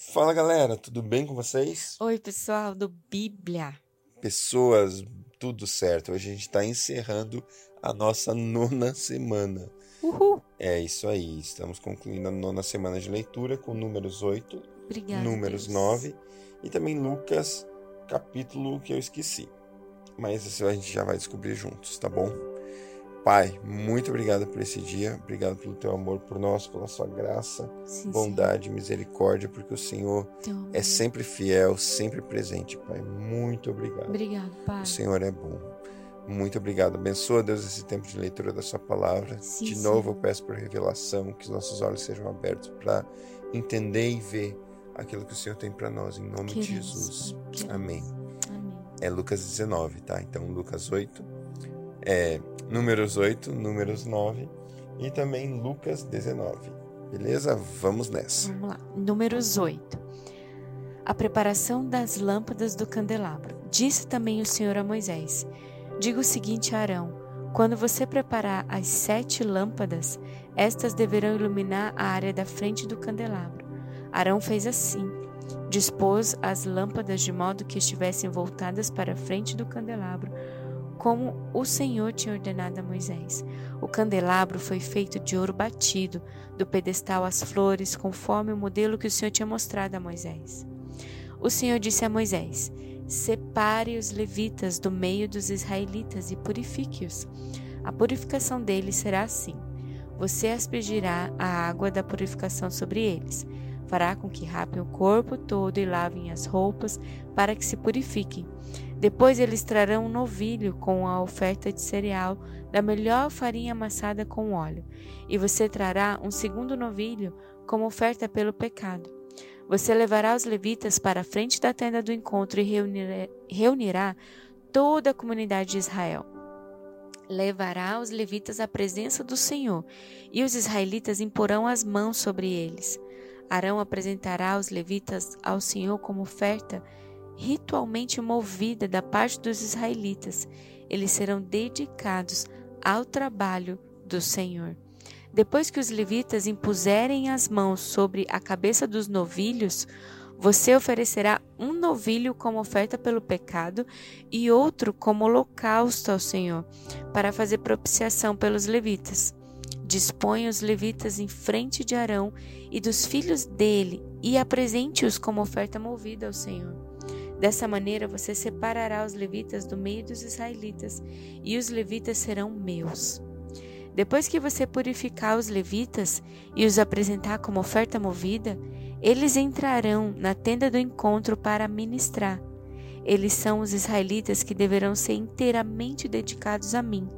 Fala galera, tudo bem com vocês? Oi, pessoal do Bíblia. Pessoas, tudo certo. Hoje a gente está encerrando a nossa nona semana. Uhul. É isso aí, estamos concluindo a nona semana de leitura com números 8, Obrigada. números Deus. 9 e também Lucas, capítulo que eu esqueci. Mas isso a gente já vai descobrir juntos, tá bom? Pai, muito obrigado por esse dia, obrigado pelo teu amor por nós, pela sua graça, Sim, bondade, misericórdia, porque o Senhor é sempre fiel, sempre presente, Pai. Muito obrigado. Obrigado, Pai. O Senhor é bom. Muito obrigado. Abençoa, Deus, esse tempo de leitura da Sua palavra. Sim, de novo, Senhor. eu peço por revelação que os nossos olhos sejam abertos para entender e ver aquilo que o Senhor tem para nós, em nome de Jesus. Amém. Amém. É Lucas 19, tá? Então, Lucas 8, é Números 8, Números 9 e também Lucas 19. Beleza? Vamos nessa. Vamos lá. Números 8. A preparação das lâmpadas do candelabro. Disse também o Senhor a Moisés: Diga o seguinte a Arão: Quando você preparar as sete lâmpadas, estas deverão iluminar a área da frente do candelabro. Arão fez assim. Dispôs as lâmpadas de modo que estivessem voltadas para a frente do candelabro, como o Senhor tinha ordenado a Moisés. O candelabro foi feito de ouro batido, do pedestal às flores, conforme o modelo que o Senhor tinha mostrado a Moisés. O Senhor disse a Moisés: Separe os levitas do meio dos israelitas e purifique-os. A purificação deles será assim: Você aspergirá a água da purificação sobre eles. Fará com que rapem o corpo todo e lavem as roupas, para que se purifiquem. Depois eles trarão um novilho com a oferta de cereal da melhor farinha amassada com óleo, e você trará um segundo novilho como oferta pelo pecado. Você levará os levitas para a frente da tenda do encontro e reunirá, toda a comunidade de Israel. Levará os levitas à presença do Senhor, e os israelitas imporão as mãos sobre eles. Arão apresentará os levitas ao Senhor como oferta ritualmente movida da parte dos israelitas. Eles serão dedicados ao trabalho do Senhor. Depois que os levitas impuserem as mãos sobre a cabeça dos novilhos, você oferecerá um novilho como oferta pelo pecado e outro como holocausto ao Senhor, para fazer propiciação pelos levitas. Dispõe os levitas em frente de Arão e dos filhos dele e apresente-os como oferta movida ao Senhor. Dessa maneira você separará os levitas do meio dos israelitas, e os levitas serão meus. Depois que você purificar os levitas e os apresentar como oferta movida, eles entrarão na tenda do encontro para ministrar. Eles são os israelitas que deverão ser inteiramente dedicados a mim.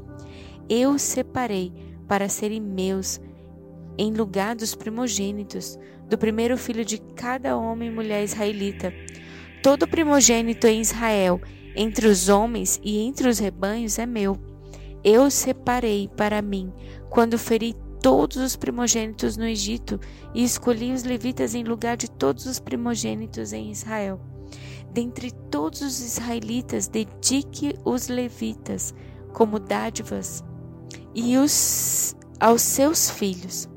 Eu os separei para serem meus, em lugar dos primogênitos, do primeiro filho de cada homem e mulher israelita. Todo primogênito em Israel, entre os homens e entre os rebanhos, é meu. Eu separei para mim, quando feri todos os primogênitos no Egito e escolhi os levitas em lugar de todos os primogênitos em Israel. Dentre todos os israelitas, dedique os levitas como dádivas e os aos seus filhos.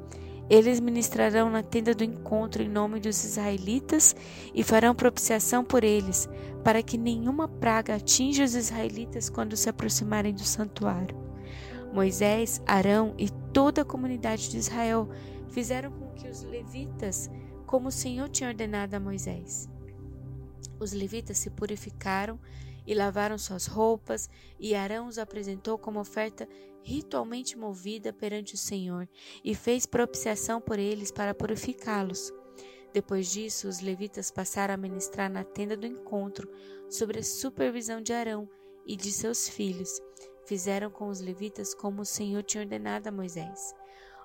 Eles ministrarão na tenda do encontro em nome dos israelitas e farão propiciação por eles, para que nenhuma praga atinja os israelitas quando se aproximarem do santuário. Moisés, Arão e toda a comunidade de Israel fizeram com que os levitas, como o Senhor tinha ordenado a Moisés. Os levitas se purificaram e lavaram suas roupas, e Arão os apresentou como oferta ritualmente movida perante o Senhor, e fez propiciação por eles para purificá-los. Depois disso, os levitas passaram a ministrar na tenda do encontro, sob a supervisão de Arão e de seus filhos. Fizeram com os levitas como o Senhor tinha ordenado a Moisés.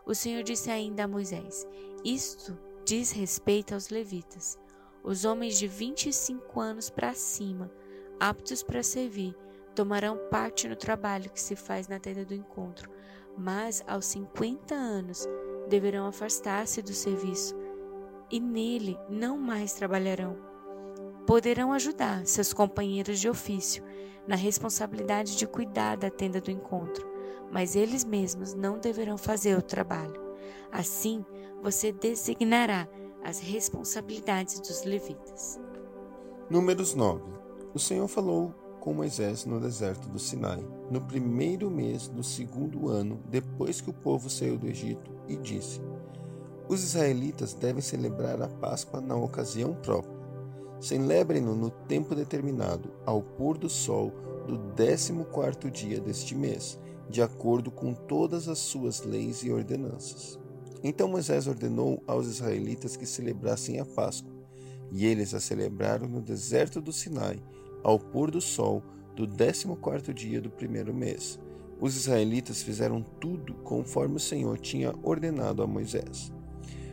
O Senhor disse ainda a Moisés: Isto diz respeito aos levitas. Os homens de vinte e cinco anos para cima, aptos para servir, tomarão parte no trabalho que se faz na tenda do encontro, mas aos cinquenta anos deverão afastar-se do serviço e nele não mais trabalharão. Poderão ajudar seus companheiros de ofício na responsabilidade de cuidar da tenda do encontro, mas eles mesmos não deverão fazer o trabalho. Assim, você designará as responsabilidades dos levitas. Números 9. O Senhor falou com Moisés no deserto do Sinai, no primeiro mês do segundo ano depois que o povo saiu do Egito, e disse: Os israelitas devem celebrar a Páscoa na ocasião própria. Celebrem-no no tempo determinado, ao pôr do sol do décimo quarto dia deste mês, de acordo com todas as suas leis e ordenanças. Então Moisés ordenou aos israelitas que celebrassem a Páscoa, e eles a celebraram no deserto do Sinai, ao pôr do sol do décimo quarto dia do primeiro mês. Os israelitas fizeram tudo conforme o Senhor tinha ordenado a Moisés.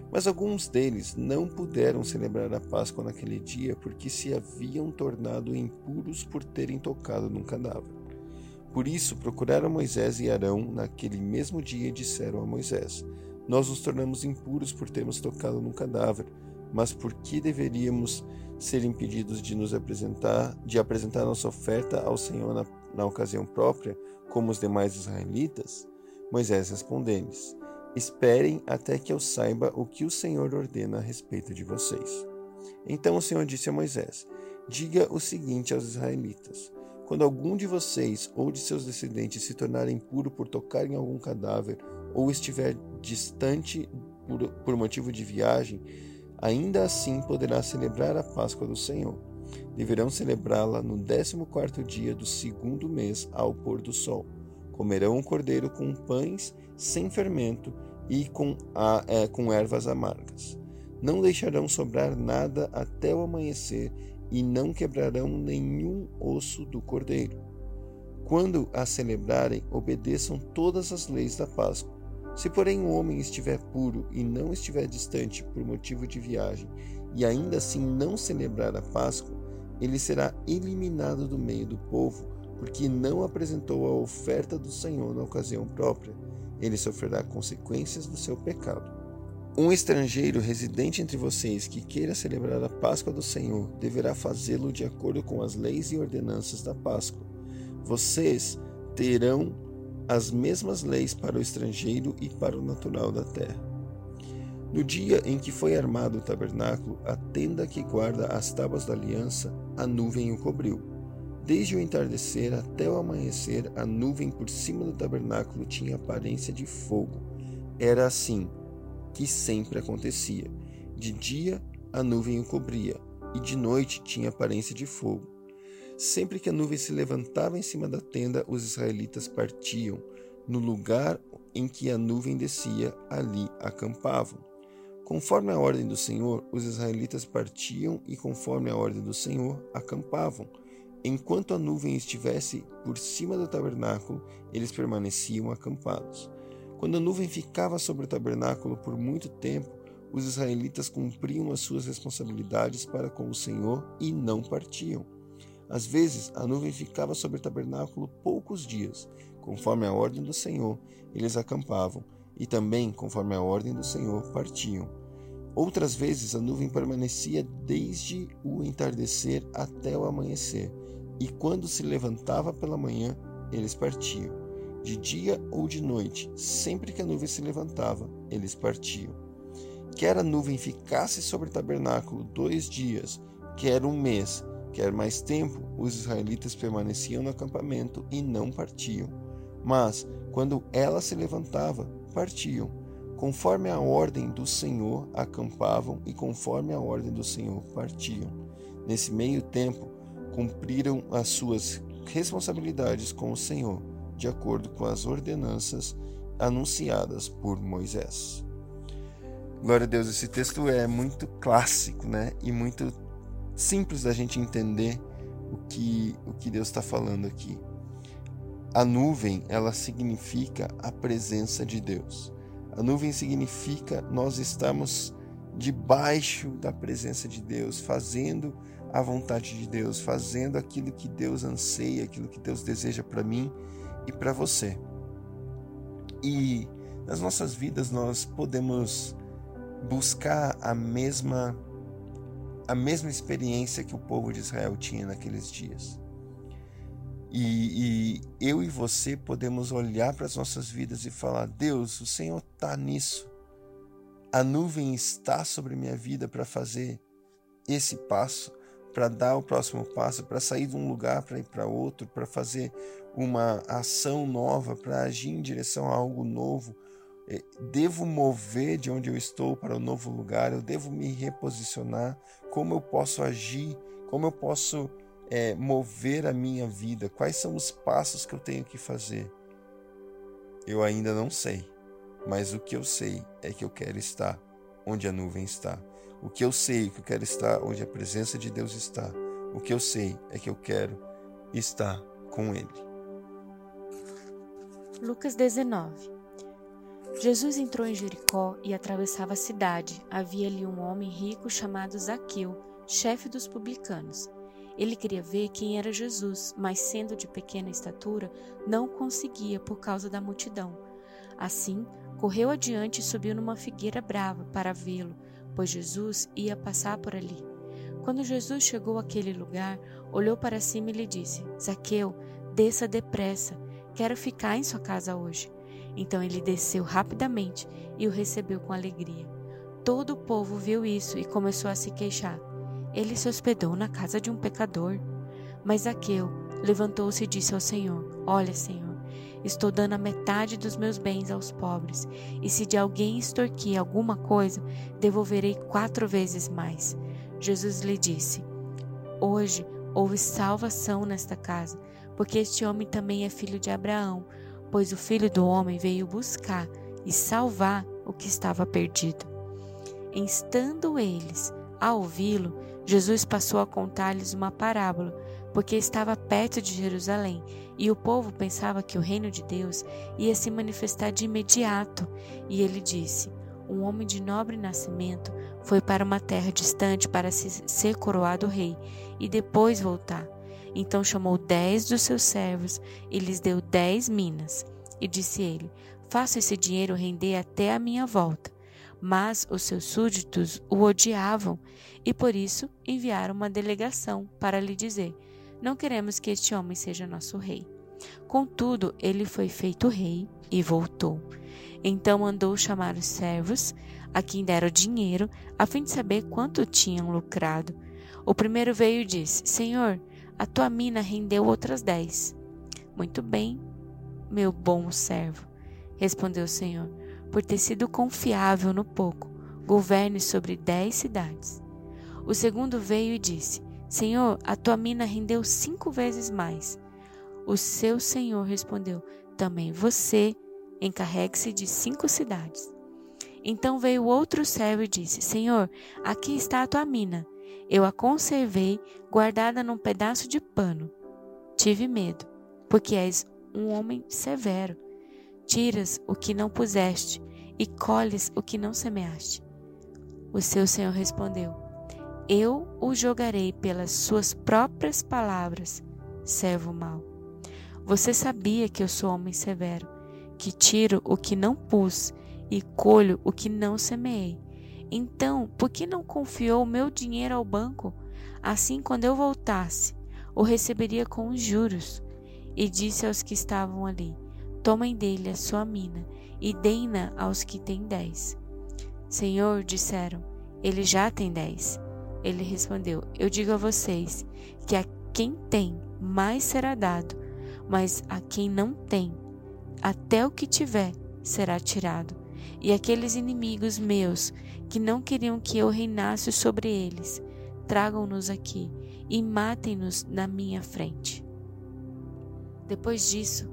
Mas alguns deles não puderam celebrar a Páscoa naquele dia porque se haviam tornado impuros por terem tocado num cadáver. Por isso procuraram Moisés e Arão naquele mesmo dia e disseram a Moisés: Nós nos tornamos impuros por termos tocado num cadáver, mas por que deveríamos ser impedidos de nos apresentar, de apresentar nossa oferta ao Senhor na, na ocasião própria, como os demais israelitas? Moisés respondeu-lhes: Esperem até que eu saiba o que o Senhor ordena a respeito de vocês. Então o Senhor disse a Moisés: Diga o seguinte aos israelitas: Quando algum de vocês ou de seus descendentes se tornar impuro por tocar em algum cadáver ou estiver distante por, por motivo de viagem, ainda assim poderá celebrar a Páscoa do Senhor. Deverão celebrá-la no décimo quarto dia do segundo mês ao pôr do sol. Comerão o cordeiro com pães sem fermento e com, a, é, com ervas amargas. Não deixarão sobrar nada até o amanhecer e não quebrarão nenhum osso do cordeiro. Quando a celebrarem, obedeçam todas as leis da Páscoa se, porém, o homem estiver puro e não estiver distante por motivo de viagem, e ainda assim não celebrar a Páscoa, ele será eliminado do meio do povo, porque não apresentou a oferta do Senhor na ocasião própria. Ele sofrerá consequências do seu pecado. Um estrangeiro residente entre vocês que queira celebrar a Páscoa do Senhor deverá fazê-lo de acordo com as leis e ordenanças da Páscoa. Vocês terão as mesmas leis para o estrangeiro e para o natural da terra. No dia em que foi armado o tabernáculo, a tenda que guarda as tábuas da aliança, a nuvem o cobriu. Desde o entardecer até o amanhecer, a nuvem por cima do tabernáculo tinha aparência de fogo. Era assim que sempre acontecia. De dia, a nuvem o cobria, e de noite tinha aparência de fogo. Sempre que a nuvem se levantava em cima da tenda, os israelitas partiam. No lugar em que a nuvem descia, ali acampavam. Conforme a ordem do Senhor, os israelitas partiam e, conforme a ordem do Senhor, acampavam. Enquanto a nuvem estivesse por cima do tabernáculo, eles permaneciam acampados. Quando a nuvem ficava sobre o tabernáculo por muito tempo, os israelitas cumpriam as suas responsabilidades para com o Senhor e não partiam. Às vezes, a nuvem ficava sobre o tabernáculo poucos dias. Conforme a ordem do Senhor, eles acampavam, e também, conforme a ordem do Senhor, partiam. Outras vezes, a nuvem permanecia desde o entardecer até o amanhecer, e quando se levantava pela manhã, eles partiam. De dia ou de noite, sempre que a nuvem se levantava, eles partiam. Quer a nuvem ficasse sobre o tabernáculo dois dias, quer um mês, Quer mais tempo, os israelitas permaneciam no acampamento e não partiam. Mas, quando ela se levantava, partiam. Conforme a ordem do Senhor, acampavam e conforme a ordem do Senhor, partiam. Nesse meio tempo, cumpriram as suas responsabilidades com o Senhor, de acordo com as ordenanças anunciadas por Moisés. Glória a Deus, esse texto é muito clássico, né? E muito simples da gente entender o que, o que Deus está falando aqui. A nuvem, ela significa a presença de Deus. A nuvem significa nós estamos debaixo da presença de Deus, fazendo a vontade de Deus, fazendo aquilo que Deus anseia, aquilo que Deus deseja para mim e para você. E nas nossas vidas nós podemos buscar a mesma a mesma experiência que o povo de Israel tinha naqueles dias. E, e eu e você podemos olhar para as nossas vidas e falar: Deus, o Senhor está nisso. a nuvem está sobre minha vida para fazer esse passo, para dar o próximo passo, para sair de um lugar para ir para outro, para fazer uma ação nova, para agir em direção a algo novo. É, devo mover de onde eu estou para o um novo lugar, eu devo me reposicionar. Como eu posso agir? Como eu posso é, mover a minha vida? Quais são os passos que eu tenho que fazer? Eu ainda não sei mas o que eu sei é que eu quero estar onde a nuvem está. O que eu sei é que eu quero estar onde a presença de Deus está. O que eu sei é que eu quero estar com Ele. Lucas 19 Jesus entrou em Jericó e atravessava a cidade. Havia ali um homem rico chamado Zaqueu, chefe dos publicanos. Ele queria ver quem era Jesus, mas sendo de pequena estatura, não conseguia por causa da multidão. Assim, correu adiante e subiu numa figueira brava para vê-lo, pois Jesus ia passar por ali. Quando Jesus chegou àquele lugar, olhou para cima e lhe disse: Zaqueu, desça depressa, quero ficar em sua casa hoje. Então ele desceu rapidamente e o recebeu com alegria. Todo o povo viu isso e começou a se queixar. Ele se hospedou na casa de um pecador. Mas Zaqueu levantou-se e disse ao Senhor: Olha, Senhor, Estou dando a metade dos meus bens aos pobres, e se de alguém extorquir alguma coisa, devolverei quatro vezes mais. Jesus lhe disse: Hoje houve salvação nesta casa, porque este homem também é filho de Abraão, pois o filho do homem veio buscar e salvar o que estava perdido. Estando eles a ouvi-lo, Jesus passou a contar-lhes uma parábola porque estava perto de Jerusalém, e o povo pensava que o reino de Deus ia se manifestar de imediato. E ele disse: Um homem de nobre nascimento foi para uma terra distante para ser coroado rei e depois voltar. Então chamou dez dos seus servos e lhes deu dez minas. E disse ele: Faça esse dinheiro render até a minha volta. Mas os seus súditos o odiavam e por isso enviaram uma delegação para lhe dizer: não queremos que este homem seja nosso rei. Contudo, ele foi feito rei e voltou. Então mandou chamar os servos, a quem deram dinheiro, a fim de saber quanto tinham lucrado. O primeiro veio e disse: Senhor, a tua mina rendeu outras dez. Muito bem, meu bom servo, respondeu o Senhor, por ter sido confiável no pouco, governe sobre dez cidades. O segundo veio e disse: Senhor, a tua mina rendeu cinco vezes mais. O seu senhor respondeu: Também você encarregue-se de cinco cidades. Então veio outro servo e disse: Senhor, aqui está a tua mina. Eu a conservei guardada num pedaço de pano. Tive medo, porque és um homem severo. Tiras o que não puseste e colhes o que não semeaste. O seu senhor respondeu: eu o jogarei pelas suas próprias palavras, servo mau. Você sabia que eu sou homem severo, que tiro o que não pus e colho o que não semeei. Então, por que não confiou o meu dinheiro ao banco? Assim, quando eu voltasse, o receberia com os juros. E disse aos que estavam ali: Tomem dele a sua mina e deem-na aos que têm dez. Senhor, disseram, ele já tem dez. Ele respondeu: Eu digo a vocês que a quem tem, mais será dado, mas a quem não tem, até o que tiver será tirado. E aqueles inimigos meus que não queriam que eu reinasse sobre eles, tragam-nos aqui e matem-nos na minha frente. Depois disso,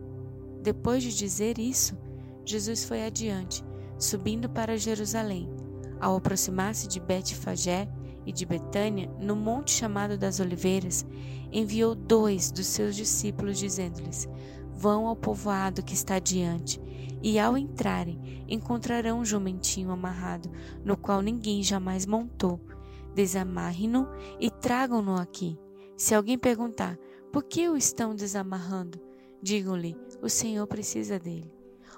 depois de dizer isso, Jesus foi adiante, subindo para Jerusalém. Ao aproximar-se de Betfagé, e de Betânia, no monte chamado das Oliveiras, enviou dois dos seus discípulos, dizendo-lhes: Vão ao povoado que está diante, e ao entrarem, encontrarão um jumentinho amarrado, no qual ninguém jamais montou. Desamarrem-no e tragam-no aqui. Se alguém perguntar: Por que o estão desamarrando? Digam-lhe: O Senhor precisa dele.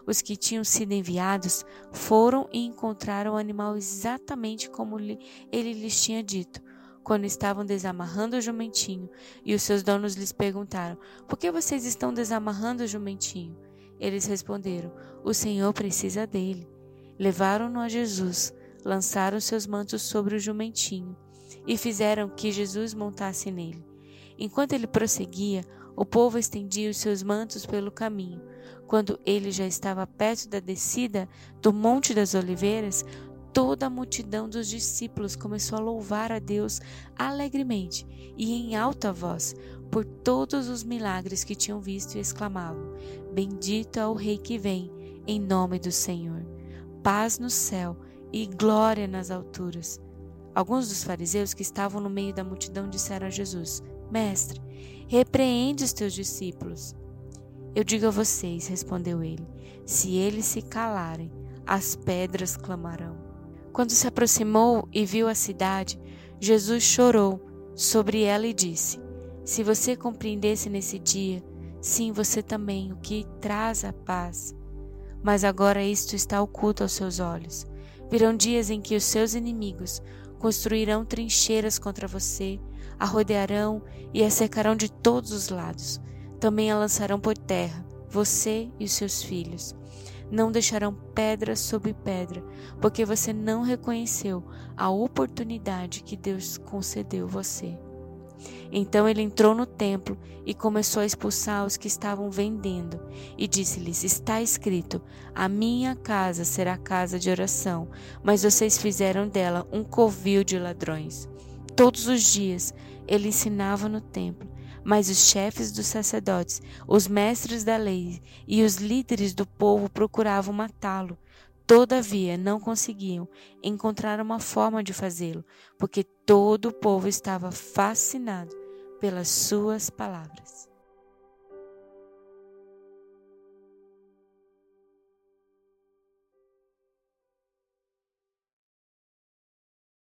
Os que tinham sido enviados foram e encontraram o animal exatamente como ele lhes tinha dito. Quando estavam desamarrando o jumentinho, e os seus donos lhes perguntaram: Por que vocês estão desamarrando o jumentinho? Eles responderam: O Senhor precisa dele. Levaram-no a Jesus. lançaram seus mantos sobre o jumentinho e fizeram que Jesus montasse nele. Enquanto ele prosseguia, o povo estendia os seus mantos pelo caminho. Quando ele já estava perto da descida do Monte das Oliveiras, toda a multidão dos discípulos começou a louvar a Deus alegremente e em alta voz por todos os milagres que tinham visto e exclamavam: Bendito é o Rei que vem, em nome do Senhor. Paz no céu e glória nas alturas. Alguns dos fariseus que estavam no meio da multidão disseram a Jesus: Mestre, repreende os teus discípulos. Eu digo a vocês, respondeu ele: se eles se calarem, as pedras clamarão. Quando se aproximou e viu a cidade, Jesus chorou sobre ela e disse: Se você compreendesse nesse dia, sim, você também, o que traz a paz. Mas agora isto está oculto aos seus olhos. Virão dias em que os seus inimigos construirão trincheiras contra você, a rodearão e a cercarão de todos os lados. Também a lançarão por terra, você e os seus filhos. Não deixarão pedra sobre pedra, porque você não reconheceu a oportunidade que Deus concedeu você. Então ele entrou no templo e começou a expulsar os que estavam vendendo, e disse-lhes: Está escrito: A minha casa será casa de oração, mas vocês fizeram dela um covil de ladrões. Todos os dias ele ensinava no templo, mas os chefes dos sacerdotes, os mestres da lei e os líderes do povo procuravam matá-lo. Todavia não conseguiam encontrar uma forma de fazê-lo, porque todo o povo estava fascinado pelas suas palavras.